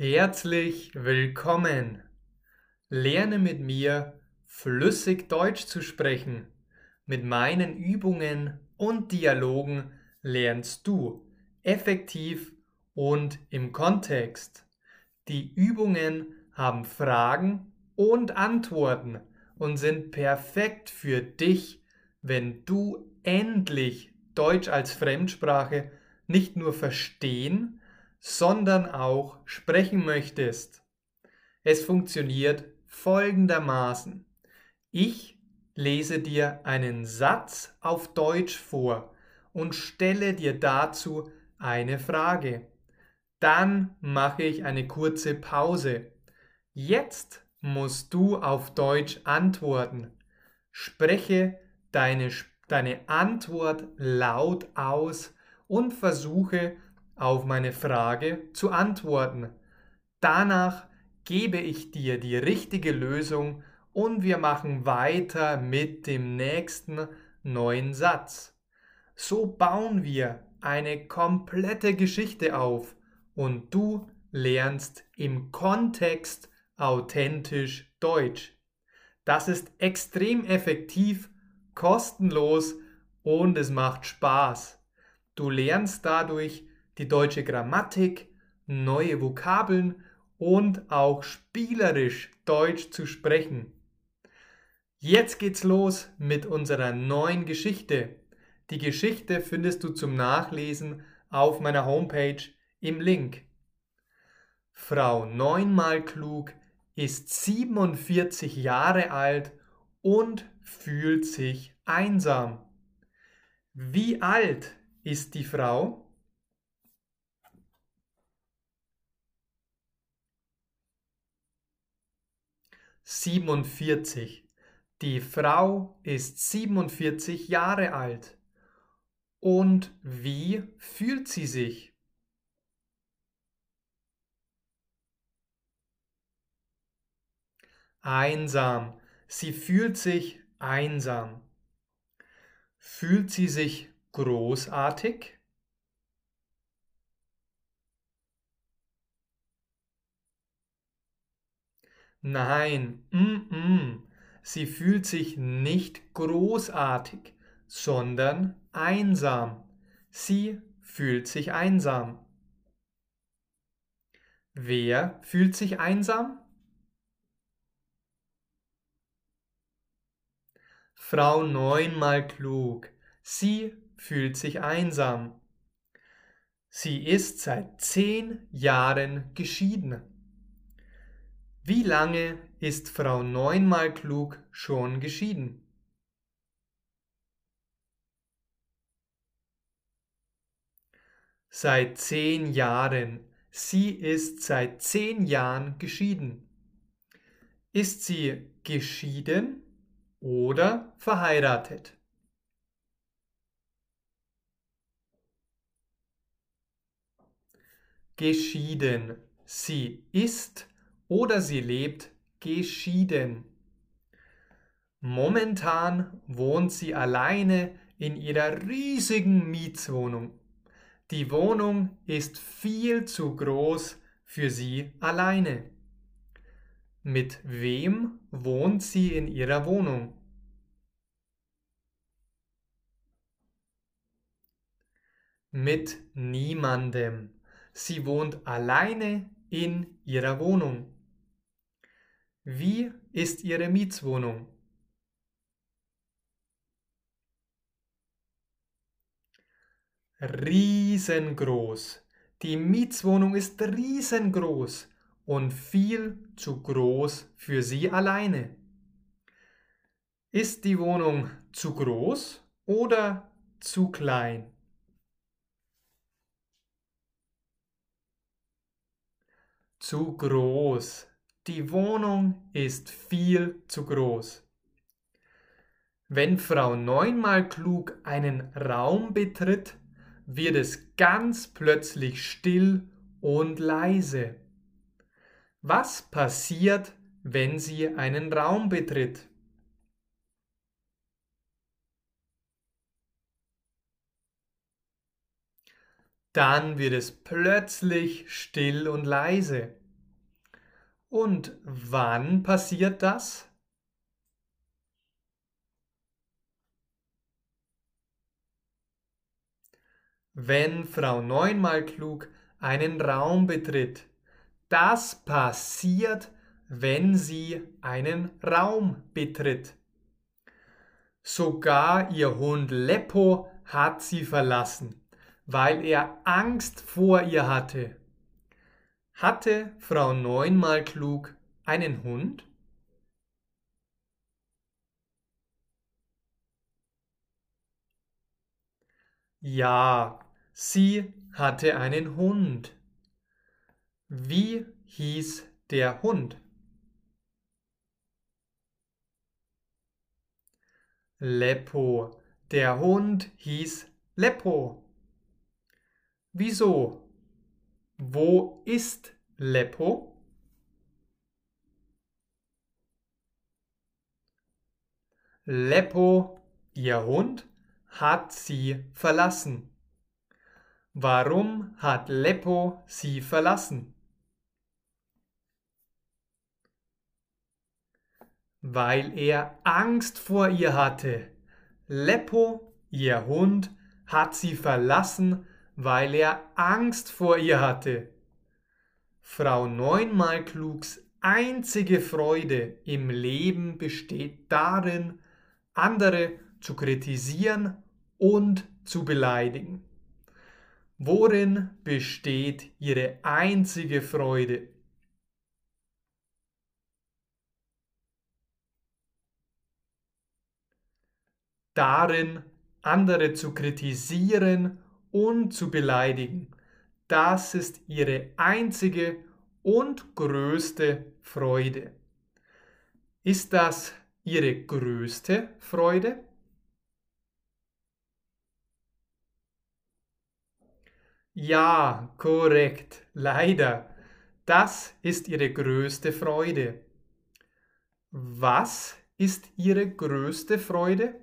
Herzlich willkommen! Lerne mit mir flüssig Deutsch zu sprechen. Mit meinen Übungen und Dialogen lernst du effektiv und im Kontext. Die Übungen haben Fragen und Antworten und sind perfekt für dich, wenn du endlich Deutsch als Fremdsprache nicht nur verstehen, sondern auch sprechen möchtest. Es funktioniert folgendermaßen. Ich lese dir einen Satz auf Deutsch vor und stelle dir dazu eine Frage. Dann mache ich eine kurze Pause. Jetzt musst du auf Deutsch antworten. Spreche deine, deine Antwort laut aus und versuche auf meine Frage zu antworten. Danach gebe ich dir die richtige Lösung und wir machen weiter mit dem nächsten neuen Satz. So bauen wir eine komplette Geschichte auf und du lernst im Kontext authentisch Deutsch. Das ist extrem effektiv, kostenlos und es macht Spaß. Du lernst dadurch die deutsche Grammatik, neue Vokabeln und auch spielerisch Deutsch zu sprechen. Jetzt geht's los mit unserer neuen Geschichte. Die Geschichte findest du zum Nachlesen auf meiner Homepage im Link. Frau neunmal klug ist 47 Jahre alt und fühlt sich einsam. Wie alt ist die Frau? 47. Die Frau ist 47 Jahre alt. Und wie fühlt sie sich? Einsam. Sie fühlt sich einsam. Fühlt sie sich großartig? Nein, mm -mm. sie fühlt sich nicht großartig, sondern einsam. Sie fühlt sich einsam. Wer fühlt sich einsam? Frau neunmal klug. Sie fühlt sich einsam. Sie ist seit zehn Jahren geschieden. Wie lange ist Frau neunmal klug schon geschieden? Seit zehn Jahren. Sie ist seit zehn Jahren geschieden. Ist sie geschieden oder verheiratet? Geschieden. Sie ist oder sie lebt geschieden. Momentan wohnt sie alleine in ihrer riesigen Mietswohnung. Die Wohnung ist viel zu groß für sie alleine. Mit wem wohnt sie in ihrer Wohnung? Mit niemandem. Sie wohnt alleine in ihrer Wohnung. Wie ist Ihre Mietswohnung? Riesengroß. Die Mietswohnung ist riesengroß und viel zu groß für Sie alleine. Ist die Wohnung zu groß oder zu klein? Zu groß. Die Wohnung ist viel zu groß. Wenn Frau neunmal klug einen Raum betritt, wird es ganz plötzlich still und leise. Was passiert, wenn sie einen Raum betritt? Dann wird es plötzlich still und leise. Und wann passiert das? Wenn Frau Neunmal klug einen Raum betritt. Das passiert, wenn sie einen Raum betritt. Sogar ihr Hund Leppo hat sie verlassen, weil er Angst vor ihr hatte. Hatte Frau Neunmal klug einen Hund? Ja, sie hatte einen Hund. Wie hieß der Hund? Leppo. Der Hund hieß Leppo. Wieso? Wo ist Leppo? Leppo, ihr Hund, hat sie verlassen. Warum hat Leppo sie verlassen? Weil er Angst vor ihr hatte. Leppo, ihr Hund, hat sie verlassen, weil er Angst vor ihr hatte. Frau Neunmal Klugs einzige Freude im Leben besteht darin, andere zu kritisieren und zu beleidigen. Worin besteht ihre einzige Freude? Darin, andere zu kritisieren und zu beleidigen. Das ist ihre einzige und größte Freude. Ist das ihre größte Freude? Ja, korrekt, leider. Das ist ihre größte Freude. Was ist ihre größte Freude?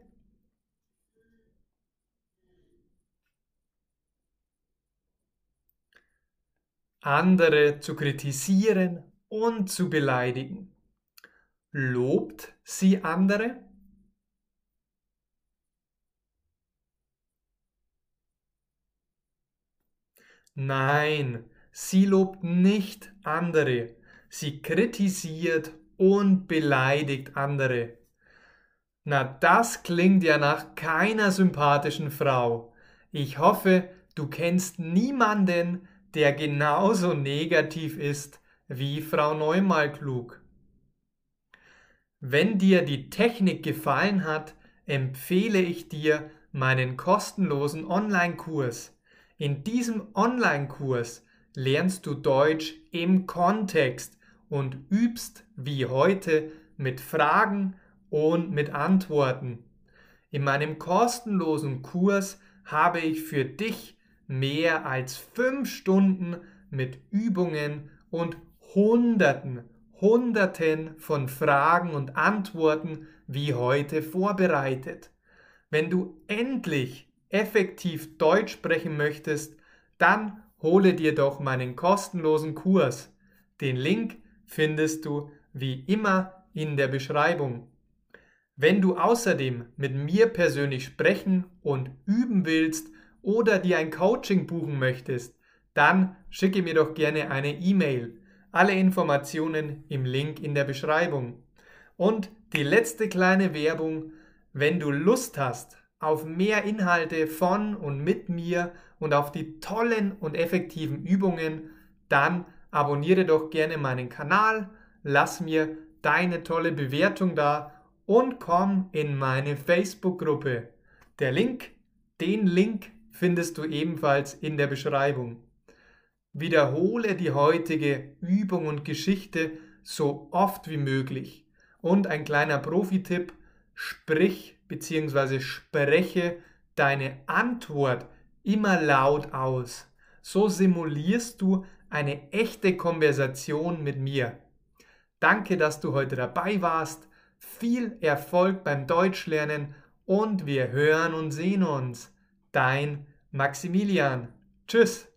Andere zu kritisieren und zu beleidigen. Lobt sie andere? Nein, sie lobt nicht andere. Sie kritisiert und beleidigt andere. Na, das klingt ja nach keiner sympathischen Frau. Ich hoffe, du kennst niemanden, der genauso negativ ist wie Frau Neumal klug. Wenn dir die Technik gefallen hat, empfehle ich dir meinen kostenlosen Online-Kurs in diesem Online-Kurs lernst du Deutsch im Kontext und übst wie heute mit Fragen und mit Antworten. In meinem kostenlosen Kurs habe ich für dich mehr als fünf Stunden mit Übungen und Hunderten, Hunderten von Fragen und Antworten wie heute vorbereitet. Wenn du endlich effektiv Deutsch sprechen möchtest, dann hole dir doch meinen kostenlosen Kurs. Den Link findest du wie immer in der Beschreibung. Wenn du außerdem mit mir persönlich sprechen und üben willst oder dir ein Coaching buchen möchtest, dann schicke mir doch gerne eine E-Mail. Alle Informationen im Link in der Beschreibung. Und die letzte kleine Werbung, wenn du Lust hast, auf mehr Inhalte von und mit mir und auf die tollen und effektiven Übungen, dann abonniere doch gerne meinen Kanal, lass mir deine tolle Bewertung da und komm in meine Facebook-Gruppe. Der Link, den Link findest du ebenfalls in der Beschreibung. Wiederhole die heutige Übung und Geschichte so oft wie möglich. Und ein kleiner Profi-Tipp, sprich bzw. spreche deine Antwort immer laut aus. So simulierst du eine echte Konversation mit mir. Danke, dass du heute dabei warst. Viel Erfolg beim Deutschlernen und wir hören und sehen uns. Dein Maximilian. Tschüss.